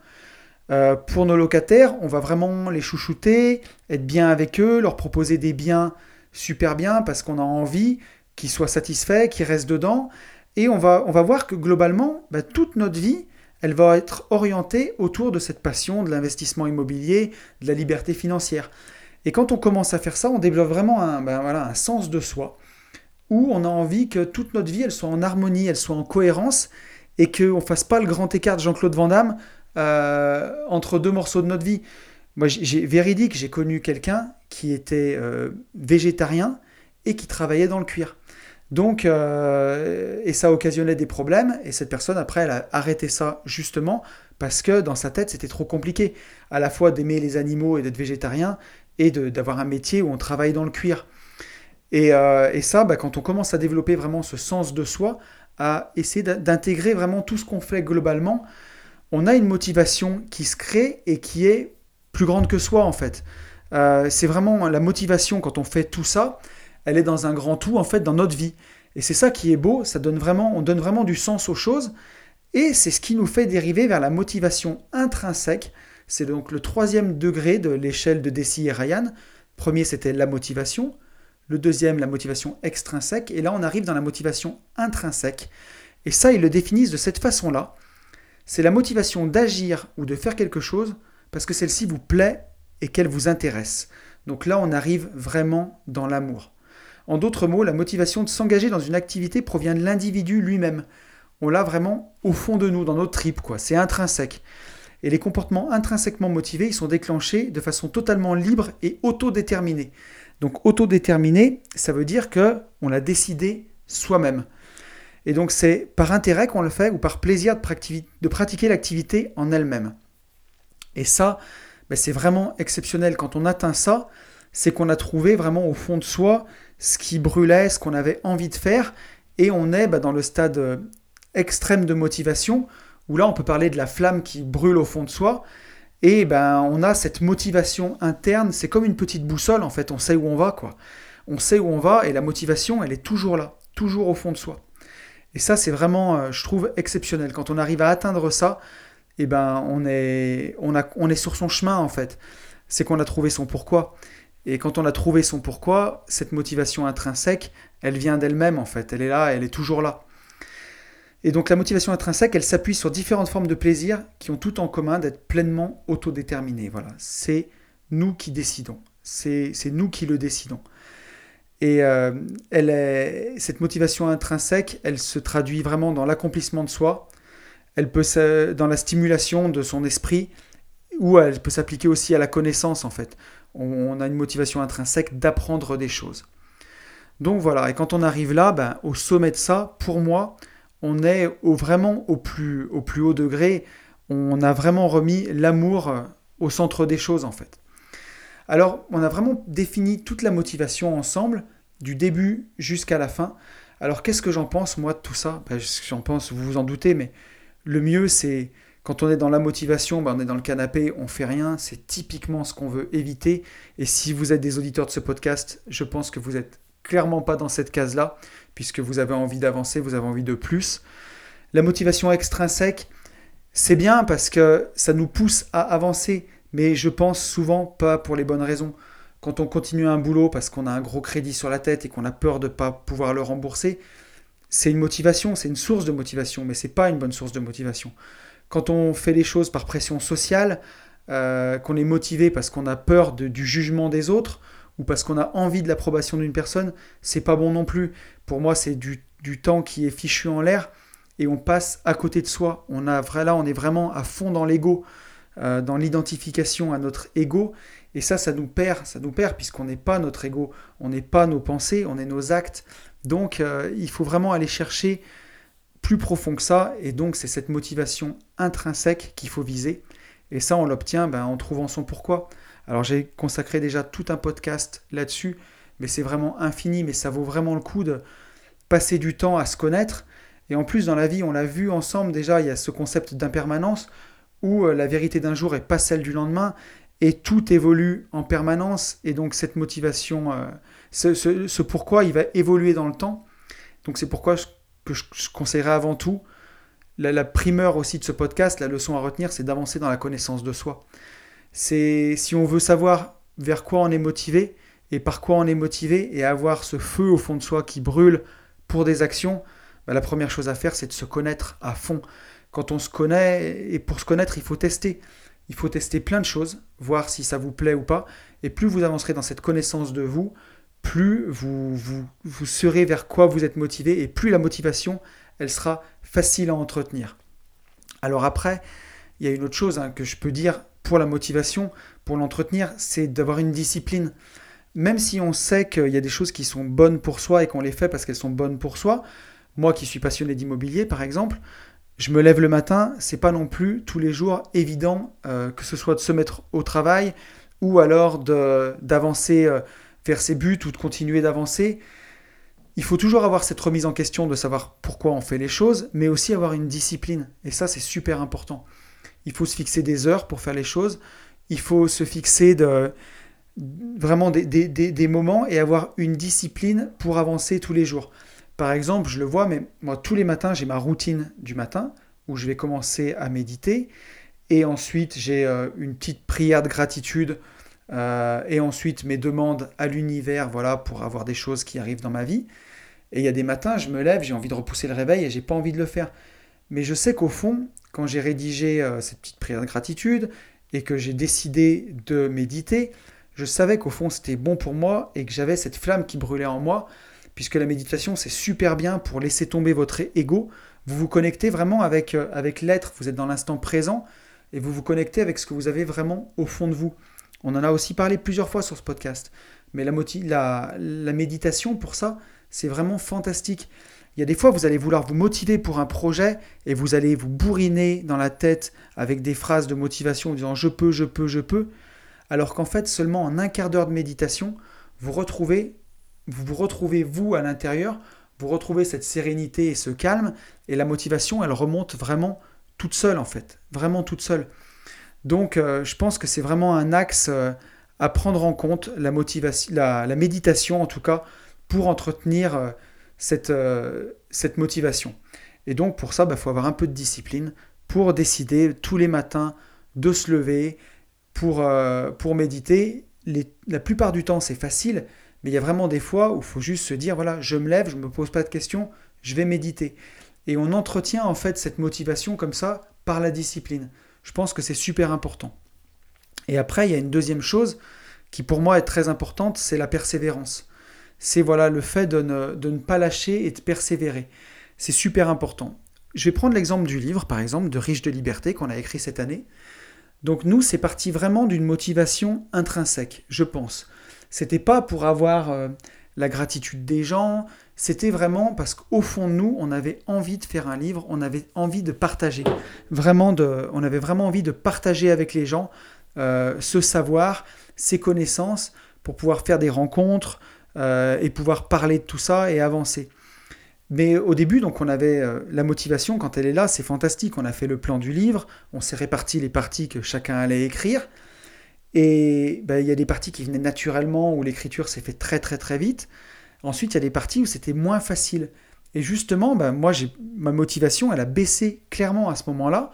Euh, pour nos locataires, on va vraiment les chouchouter, être bien avec eux, leur proposer des biens super bien parce qu'on a envie qu'ils soient satisfaits, qu'ils restent dedans. Et on va, on va voir que globalement, bah, toute notre vie, elle va être orientée autour de cette passion de l'investissement immobilier, de la liberté financière. Et quand on commence à faire ça, on développe vraiment un, ben voilà, un sens de soi où on a envie que toute notre vie, elle soit en harmonie, elle soit en cohérence, et qu'on ne fasse pas le grand écart de Jean-Claude Van Damme euh, entre deux morceaux de notre vie. Moi, j'ai véridique, j'ai connu quelqu'un qui était euh, végétarien et qui travaillait dans le cuir. Donc, euh, et ça occasionnait des problèmes, et cette personne, après, elle a arrêté ça justement parce que dans sa tête, c'était trop compliqué, à la fois d'aimer les animaux et d'être végétarien, et d'avoir un métier où on travaille dans le cuir. Euh, et, ça, bah, quand on commence à développer vraiment ce sens de soi, à essayer d'intégrer vraiment tout ce qu'on fait globalement, on a une motivation qui se crée et qui est plus grande que soi en fait. Euh, c'est vraiment la motivation quand on fait tout ça, elle est dans un grand tout en fait dans notre vie. Et c'est ça qui est beau, ça donne vraiment, on donne vraiment du sens aux choses. Et c'est ce qui nous fait dériver vers la motivation intrinsèque. C'est donc le troisième degré de l'échelle de Desi et Ryan. Premier, c'était la motivation. Le deuxième, la motivation extrinsèque. Et là, on arrive dans la motivation intrinsèque. Et ça, ils le définissent de cette façon-là. C'est la motivation d'agir ou de faire quelque chose parce que celle-ci vous plaît et qu'elle vous intéresse. Donc là, on arrive vraiment dans l'amour. En d'autres mots, la motivation de s'engager dans une activité provient de l'individu lui-même. On l'a vraiment au fond de nous, dans notre tripes, quoi. C'est intrinsèque. Et les comportements intrinsèquement motivés, ils sont déclenchés de façon totalement libre et autodéterminée. Donc autodéterminé, ça veut dire que on l'a décidé soi-même. Et donc c'est par intérêt qu'on le fait ou par plaisir de, pratiquer l'activité en elle-même. Et ça, ben, c'est vraiment exceptionnel. Quand on atteint ça, c'est qu'on a trouvé vraiment au fond de soi ce qui brûlait, ce qu'on avait envie de faire, et on est ben, dans le stade euh, extrême de motivation, où là on peut parler de la flamme qui brûle au fond de soi, et ben, on a cette motivation interne, c'est comme une petite boussole en fait, on sait où on va quoi. On sait où on va et la motivation, elle est toujours là, toujours au fond de soi. Et ça, c'est vraiment, euh, je trouve, exceptionnel. Quand on arrive à atteindre ça, et ben, on est, on est sur son chemin en fait. C'est qu'on a trouvé son pourquoi. Et quand on a trouvé son pourquoi, cette motivation intrinsèque, elle vient d'elle-même en fait. Elle est là, elle est toujours là. Et donc la motivation intrinsèque, elle s'appuie sur différentes formes de plaisir qui ont tout en commun d'être pleinement autodéterminées. Voilà, c'est nous qui décidons. C'est nous qui le décidons. Et euh, elle est, cette motivation intrinsèque, elle se traduit vraiment dans l'accomplissement de soi, elle peut dans la stimulation de son esprit, ou elle peut s'appliquer aussi à la connaissance en fait. On, a une motivation intrinsèque d'apprendre des choses. Donc voilà, et quand on arrive là, ben, au sommet de ça, pour moi, on est vraiment au plus, au plus haut degré, on a vraiment remis l'amour euh, au centre des choses en fait. Alors on a vraiment défini toute la motivation ensemble, du début jusqu'à la fin. Alors qu'est-ce que j'en pense moi de tout ça? Ben, J'en pense, vous vous en doutez, mais le mieux c'est quand on est dans la motivation, ben, on est dans le canapé, on fait rien, c'est typiquement ce qu'on veut éviter. Et si vous êtes des auditeurs de ce podcast, je pense que vous êtes clairement pas dans cette case-là, puisque vous avez envie d'avancer, vous avez envie de plus. La motivation extrinsèque, c'est bien parce que ça nous pousse à avancer, mais je pense souvent pas pour les bonnes raisons. Quand on continue un boulot parce qu'on a un gros crédit sur la tête et qu'on a peur de ne pas pouvoir le rembourser, c'est une motivation, c'est une source de motivation, mais c'est pas une bonne source de motivation. Quand on fait les choses par pression sociale, euh, qu'on est motivé parce qu'on a peur du jugement des autres, ou parce qu'on a envie de l'approbation d'une personne, c'est pas bon non plus. Pour moi, c'est du, temps qui est fichu en l'air et on passe à côté de soi. On a là, on est vraiment à fond dans l'ego, euh, dans l'identification à notre ego. Et ça, ça nous perd, ça nous perd puisqu'on n'est pas notre ego, on n'est pas nos pensées, on est nos actes. Donc euh, il faut vraiment aller chercher plus profond que ça. Et donc c'est cette motivation intrinsèque qu'il faut viser. Et ça, on l'obtient ben, en trouvant son pourquoi. Alors j'ai consacré déjà tout un podcast là-dessus, mais c'est vraiment infini, mais ça vaut vraiment le coup de passer du temps à se connaître. Et en plus, dans la vie, on l'a vu ensemble déjà, il y a ce concept d'impermanence où euh, la vérité d'un jour n'est pas celle du lendemain et tout évolue en permanence. Et donc cette motivation, euh, ce, pourquoi, il va évoluer dans le temps. Donc c'est pourquoi je, que je, conseillerais avant tout, la, primeur aussi de ce podcast, la leçon à retenir, c'est d'avancer dans la connaissance de soi. C'est si on veut savoir vers quoi on est motivé et par quoi on est motivé et avoir ce feu au fond de soi qui brûle pour des actions, bah, la première chose à faire, c'est de se connaître à fond. Quand on se connaît, et pour se connaître, il faut tester. Il faut tester plein de choses, voir si ça vous plaît ou pas. Et plus vous avancerez dans cette connaissance de vous, plus vous, vous, serez vers quoi vous êtes motivé et plus la motivation, elle sera facile à entretenir. Alors après, il y a une autre chose hein, que je peux dire pour la motivation, pour l'entretenir, c'est d'avoir une discipline. Même si on sait qu'il y a des choses qui sont bonnes pour soi et qu'on les fait parce qu'elles sont bonnes pour soi, moi qui suis passionné d'immobilier par exemple, je me lève le matin, c'est pas non plus tous les jours évident euh, que ce soit de se mettre au travail ou alors d'avancer euh, vers ses buts ou de continuer d'avancer. Il faut toujours avoir cette remise en question de savoir pourquoi on fait les choses, mais aussi avoir une discipline. Et ça, c'est super important. Il faut se fixer des heures pour faire les choses. Il faut se fixer vraiment des, des moments et avoir une discipline pour avancer tous les jours. Par exemple, je le vois, mais moi, tous les matins, j'ai ma routine du matin où je vais commencer à méditer. Et ensuite, j'ai euh, une petite prière de gratitude. Euh, et ensuite, mes demandes à l'univers, voilà, pour avoir des choses qui arrivent dans ma vie. Et il y a des matins, je me lève, j'ai envie de repousser le réveil et j'ai pas envie de le faire. Mais je sais qu'au fond, quand j'ai rédigé euh, cette petite prière de gratitude et que j'ai décidé de méditer, je savais qu'au fond c'était bon pour moi et que j'avais cette flamme qui brûlait en moi puisque la méditation, c'est super bien pour laisser tomber votre ego. Vous vous connectez vraiment avec, euh, avec l'être, vous êtes dans l'instant présent, et vous vous connectez avec ce que vous avez vraiment au fond de vous. On en a aussi parlé plusieurs fois sur ce podcast. Mais la, méditation, pour ça, c'est vraiment fantastique. Il y a des fois, vous allez vouloir vous motiver pour un projet et vous allez vous bourriner dans la tête avec des phrases de motivation en disant je peux, je peux, je peux. Alors qu'en fait, seulement en un quart d'heure de méditation, vous retrouvez vous vous retrouvez vous à l'intérieur, vous retrouvez cette sérénité et ce calme, et la motivation, elle remonte vraiment toute seule en fait, vraiment toute seule. Donc euh, je pense que c'est vraiment un axe euh, à prendre en compte, la, méditation en tout cas, pour entretenir euh, cette, motivation. Et donc pour ça, il bah, faut avoir un peu de discipline pour décider tous les matins de se lever, pour, pour méditer. la plupart du temps, c'est facile, mais il y a vraiment des fois où il faut juste se dire, voilà, je me lève, je ne me pose pas de questions, je vais méditer. Et on entretient en fait cette motivation comme ça par la discipline. Je pense que c'est super important. Et après, il y a une deuxième chose qui pour moi est très importante, c'est la persévérance. C'est voilà le fait de ne, pas lâcher et de persévérer. C'est super important. Je vais prendre l'exemple du livre, par exemple, de Riche de liberté qu'on a écrit cette année. Donc nous, c'est parti vraiment d'une motivation intrinsèque, je pense. C'était pas pour avoir euh, la gratitude des gens, c'était vraiment parce qu'au fond de nous, on avait envie de faire un livre, on avait envie de partager. Vraiment de, on avait vraiment envie de partager avec les gens euh, ce savoir, ces connaissances, pour pouvoir faire des rencontres euh, et pouvoir parler de tout ça et avancer. Mais au début, donc, on avait la motivation, quand elle est là, c'est fantastique. On a fait le plan du livre, on s'est réparti les parties que chacun allait écrire. Et ben, il y a des parties qui venaient naturellement, où l'écriture s'est fait très très très vite. Ensuite, il y a des parties où c'était moins facile. Et justement, ben, moi, ma motivation, elle a baissé clairement à ce moment-là,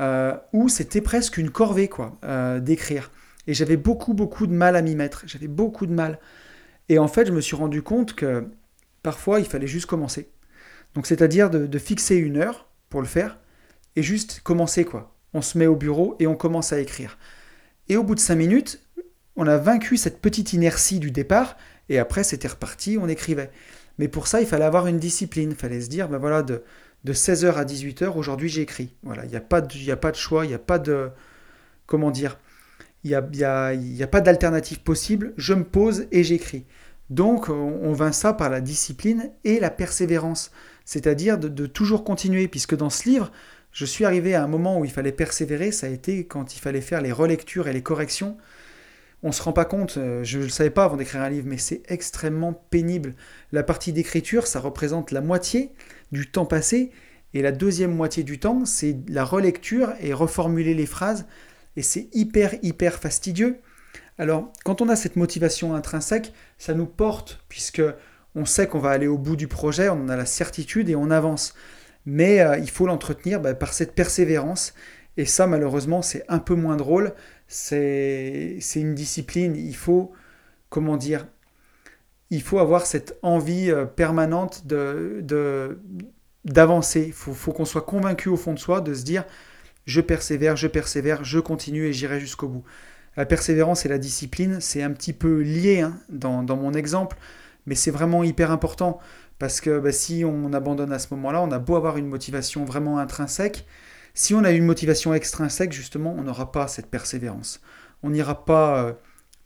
euh, où c'était presque une corvée, quoi, euh, d'écrire. Et j'avais beaucoup, beaucoup de mal à m'y mettre. J'avais beaucoup de mal. Et en fait, je me suis rendu compte que parfois, il fallait juste commencer. Donc, c'est-à-dire de, de, fixer une heure pour le faire et juste commencer, quoi. On se met au bureau et on commence à écrire. Et au bout de cinq minutes, on a vaincu cette petite inertie du départ, et après c'était reparti, on écrivait. Mais pour ça, il fallait avoir une discipline, il fallait se dire, ben voilà, de, de 16h à 18h, aujourd'hui j'écris. Voilà, il n'y a, pas de, a pas de choix, il n'y a pas de... Comment dire il a, y a, y a pas d'alternative possible, je me pose et j'écris. Donc on vint ça par la discipline et la persévérance, c'est-à-dire de, toujours continuer, puisque dans ce livre, je suis arrivé à un moment où il fallait persévérer, ça a été quand il fallait faire les relectures et les corrections. On ne se rend pas compte, euh, je ne le savais pas avant d'écrire un livre, mais c'est extrêmement pénible. La partie d'écriture, ça représente la moitié du temps passé, et la deuxième moitié du temps, c'est la relecture et reformuler les phrases, et c'est hyper, hyper fastidieux. Alors, quand on a cette motivation intrinsèque, ça nous porte, puisque on sait qu'on va aller au bout du projet, on en a la certitude et on avance. Mais euh, il faut l'entretenir bah, par cette persévérance. Et ça, malheureusement, c'est un peu moins drôle. C'est une discipline. Il faut, comment dire, il faut avoir cette envie euh, permanente de d'avancer. Il faut, faut qu'on soit convaincu au fond de soi de se dire je persévère, je persévère, je continue et j'irai jusqu'au bout. La persévérance et la discipline, c'est un petit peu lié hein, dans, mon exemple, mais c'est vraiment hyper important parce que bah, si on abandonne à ce moment-là, on a beau avoir une motivation vraiment intrinsèque, si on a une motivation extrinsèque, justement, on n'aura pas cette persévérance. On n'ira pas euh,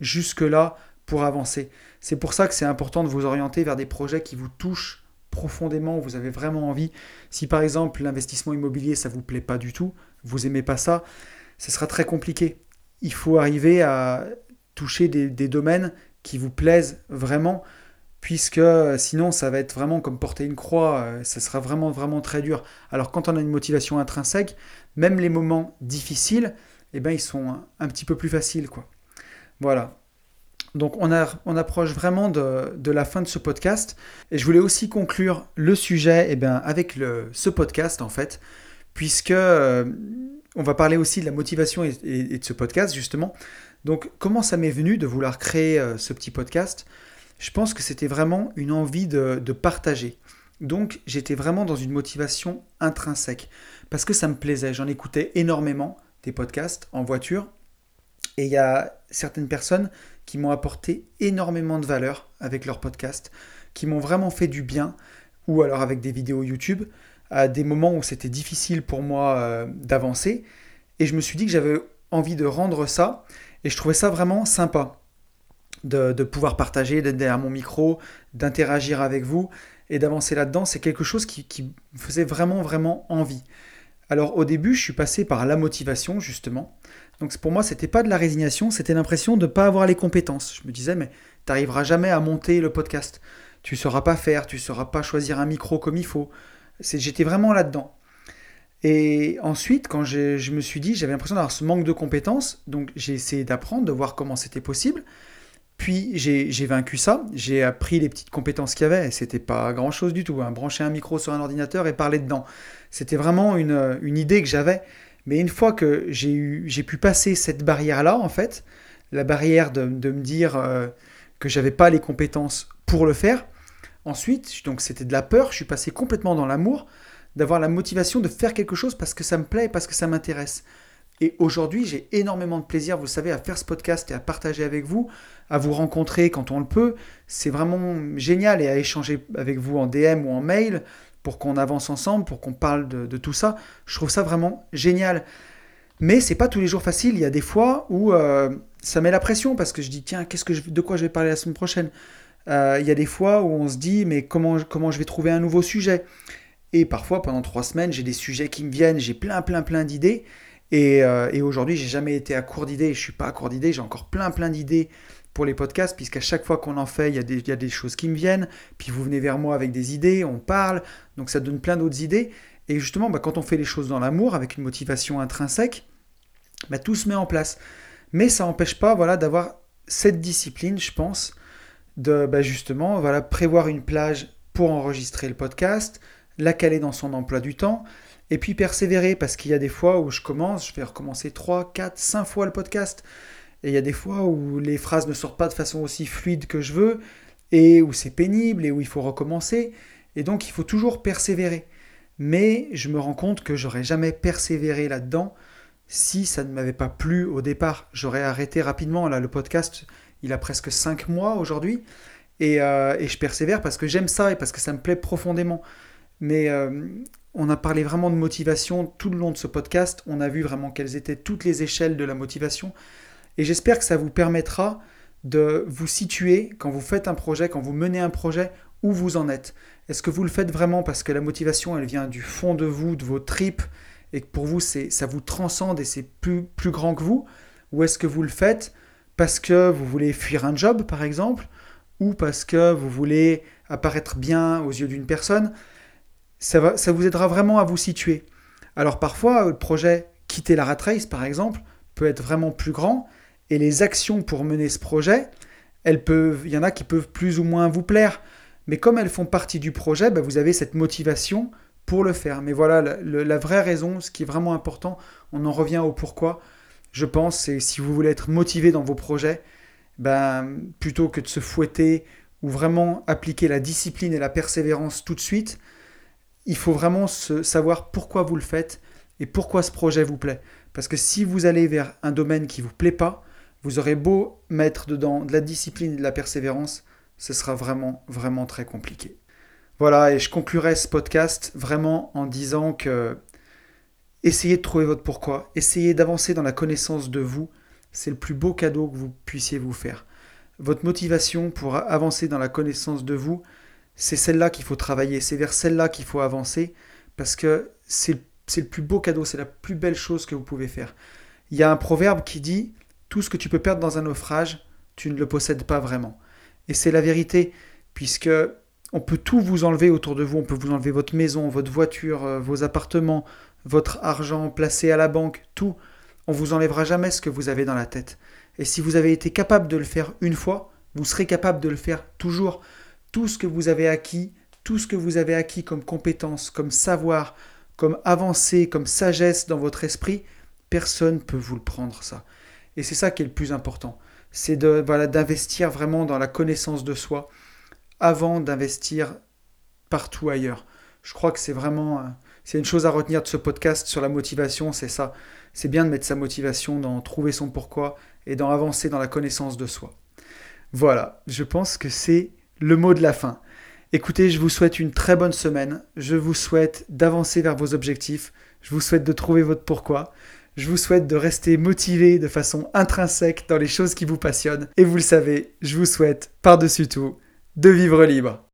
jusque-là pour avancer. C'est pour ça que c'est important de vous orienter vers des projets qui vous touchent profondément, où vous avez vraiment envie. Si par exemple l'investissement immobilier, ça ne vous plaît pas du tout, vous aimez pas ça, ce sera très compliqué il faut arriver à toucher des, domaines qui vous plaisent vraiment, puisque euh, sinon ça va être vraiment comme porter une croix, euh, ça sera vraiment vraiment très dur. Alors quand on a une motivation intrinsèque, même les moments difficiles, eh ben, ils sont un, petit peu plus faciles. quoi. Voilà. Donc on, approche vraiment de, la fin de ce podcast. Et je voulais aussi conclure le sujet eh bien, avec ce podcast en fait, puisque euh, on va parler aussi de la motivation et, de ce podcast, justement. Donc, comment ça m'est venu de vouloir créer ce petit podcast? Je pense que c'était vraiment une envie de, partager. Donc, j'étais vraiment dans une motivation intrinsèque. Parce que ça me plaisait. J'en écoutais énormément des podcasts en voiture. Et il y a certaines personnes qui m'ont apporté énormément de valeur avec leur podcast, qui m'ont vraiment fait du bien, ou alors avec des vidéos YouTube à des moments où c'était difficile pour moi euh, d'avancer. Et je me suis dit que j'avais envie de rendre ça. Et je trouvais ça vraiment sympa de, pouvoir partager, d'être derrière mon micro, d'interagir avec vous et d'avancer là-dedans. C'est quelque chose qui, qui, me faisait vraiment, vraiment envie. Alors au début, je suis passé par la motivation, justement. Donc pour moi, c'était pas de la résignation, c'était l'impression de ne pas avoir les compétences. Je me disais, mais tu n'arriveras jamais à monter le podcast. Tu ne sauras pas faire, tu ne sauras pas choisir un micro comme il faut. J'étais vraiment là-dedans. Et ensuite, quand je, me suis dit, j'avais l'impression d'avoir ce manque de compétences, donc j'ai essayé d'apprendre, de voir comment c'était possible. Puis j'ai vaincu ça, j'ai appris les petites compétences qu'il y avait, c'était pas grand chose du tout. Hein. Brancher un micro sur un ordinateur et parler dedans. C'était vraiment une, idée que j'avais. Mais une fois que j'ai pu passer cette barrière-là, en fait, la barrière de, me dire euh, que j'avais pas les compétences pour le faire, Ensuite, donc c'était de la peur, je suis passé complètement dans l'amour, d'avoir la motivation de faire quelque chose parce que ça me plaît parce que ça m'intéresse. Et aujourd'hui, j'ai énormément de plaisir, vous savez, à faire ce podcast et à partager avec vous, à vous rencontrer quand on le peut. C'est vraiment génial et à échanger avec vous en DM ou en mail pour qu'on avance ensemble, pour qu'on parle de, tout ça. Je trouve ça vraiment génial. Mais c'est pas tous les jours facile. Il y a des fois où euh, ça met la pression parce que je dis tiens, qu'est-ce que de quoi je vais parler la semaine prochaine? Euh, il y a des fois où on se dit mais comment je vais trouver un nouveau sujet? Et parfois pendant trois semaines j'ai des sujets qui me viennent, j'ai plein plein plein d'idées. Et, euh, et aujourd'hui j'ai jamais été à court d'idées, je suis pas à court d'idées, j'ai encore plein plein d'idées pour les podcasts, puisqu'à chaque fois qu'on en fait, il y, a des, il y, a des, choses qui me viennent, puis vous venez vers moi avec des idées, on parle, donc ça donne plein d'autres idées. Et justement, bah, quand on fait les choses dans l'amour, avec une motivation intrinsèque, bah, tout se met en place. Mais ça n'empêche pas voilà, d'avoir cette discipline, je pense, de bah, justement voilà, prévoir une plage pour enregistrer le podcast, la caler dans son emploi du temps, et puis persévérer, parce qu'il y a des fois où je commence, je vais recommencer 3, 4, 5 fois le podcast, et il y a des fois où les phrases ne sortent pas de façon aussi fluide que je veux, et où c'est pénible, et où il faut recommencer, et donc il faut toujours persévérer. Mais je me rends compte que j'aurais jamais persévéré là-dedans si ça ne m'avait pas plu au départ. J'aurais arrêté rapidement. Là, le podcast, il a presque 5 mois aujourd'hui. Euh, et, je persévère parce que j'aime ça et parce que ça me plaît profondément. Mais euh, on a parlé vraiment de motivation tout le long de ce podcast. On a vu vraiment quelles étaient toutes les échelles de la motivation. Et j'espère que ça vous permettra de vous situer quand vous faites un projet, quand vous menez un projet, où vous en êtes. Est-ce que vous le faites vraiment parce que la motivation, elle vient du fond de vous, de vos tripes, et que pour vous, c'est, ça vous transcende et c'est plus, plus grand que vous? Ou est-ce que vous le faites parce que vous voulez fuir un job, par exemple, ou parce que vous voulez apparaître bien aux yeux d'une personne? Ça, vous aidera vraiment à vous situer. Alors parfois, le projet quitter la rat race, par exemple, peut être vraiment plus grand, et les actions pour mener ce projet, elles peuvent, il y en a qui peuvent plus ou moins vous plaire, mais comme elles font partie du projet, bah, vous avez cette motivation pour le faire. Mais voilà, la, vraie raison, ce qui est vraiment important, on en revient au pourquoi, je pense, c'est si vous voulez être motivé dans vos projets, ben, plutôt que de se fouetter ou vraiment appliquer la discipline et la persévérance tout de suite, il faut vraiment savoir pourquoi vous le faites et pourquoi ce projet vous plaît. Parce que si vous allez vers un domaine qui ne vous plaît pas, vous aurez beau mettre dedans de la discipline et de la persévérance, ce sera vraiment, vraiment très compliqué. Voilà, et je conclurai ce podcast vraiment en disant que essayez de trouver votre pourquoi, essayez d'avancer dans la connaissance de vous, c'est le plus beau cadeau que vous puissiez vous faire. Votre motivation pour avancer dans la connaissance de vous, c'est celle-là qu'il faut travailler, c'est vers celle-là qu'il faut avancer, parce que c'est le plus beau cadeau, c'est la plus belle chose que vous pouvez faire. Il y a un proverbe qui dit Tout ce que tu peux perdre dans un naufrage, tu ne le possèdes pas vraiment. Et c'est la vérité, puisque on peut tout vous enlever autour de vous. On peut vous enlever votre maison, votre voiture, euh, vos appartements, votre argent placé à la banque, tout. On vous enlèvera jamais ce que vous avez dans la tête. Et si vous avez été capable de le faire une fois, vous serez capable de le faire toujours. Tout ce que vous avez acquis, tout ce que vous avez acquis comme compétences, comme savoir, comme avancée, comme sagesse dans votre esprit, personne ne peut vous le prendre ça. Et c'est ça qui est le plus important c'est de voilà d'investir vraiment dans la connaissance de soi avant d'investir partout ailleurs. Je crois que c'est vraiment c'est une chose à retenir de ce podcast sur la motivation, c'est ça. C'est bien de mettre sa motivation dans trouver son pourquoi et dans avancer dans la connaissance de soi. Voilà, je pense que c'est le mot de la fin. Écoutez, je vous souhaite une très bonne semaine. Je vous souhaite d'avancer vers vos objectifs. Je vous souhaite de trouver votre pourquoi. Je vous souhaite de rester motivé de façon intrinsèque dans les choses qui vous passionnent. Et vous le savez, je vous souhaite, par-dessus tout, de vivre libre.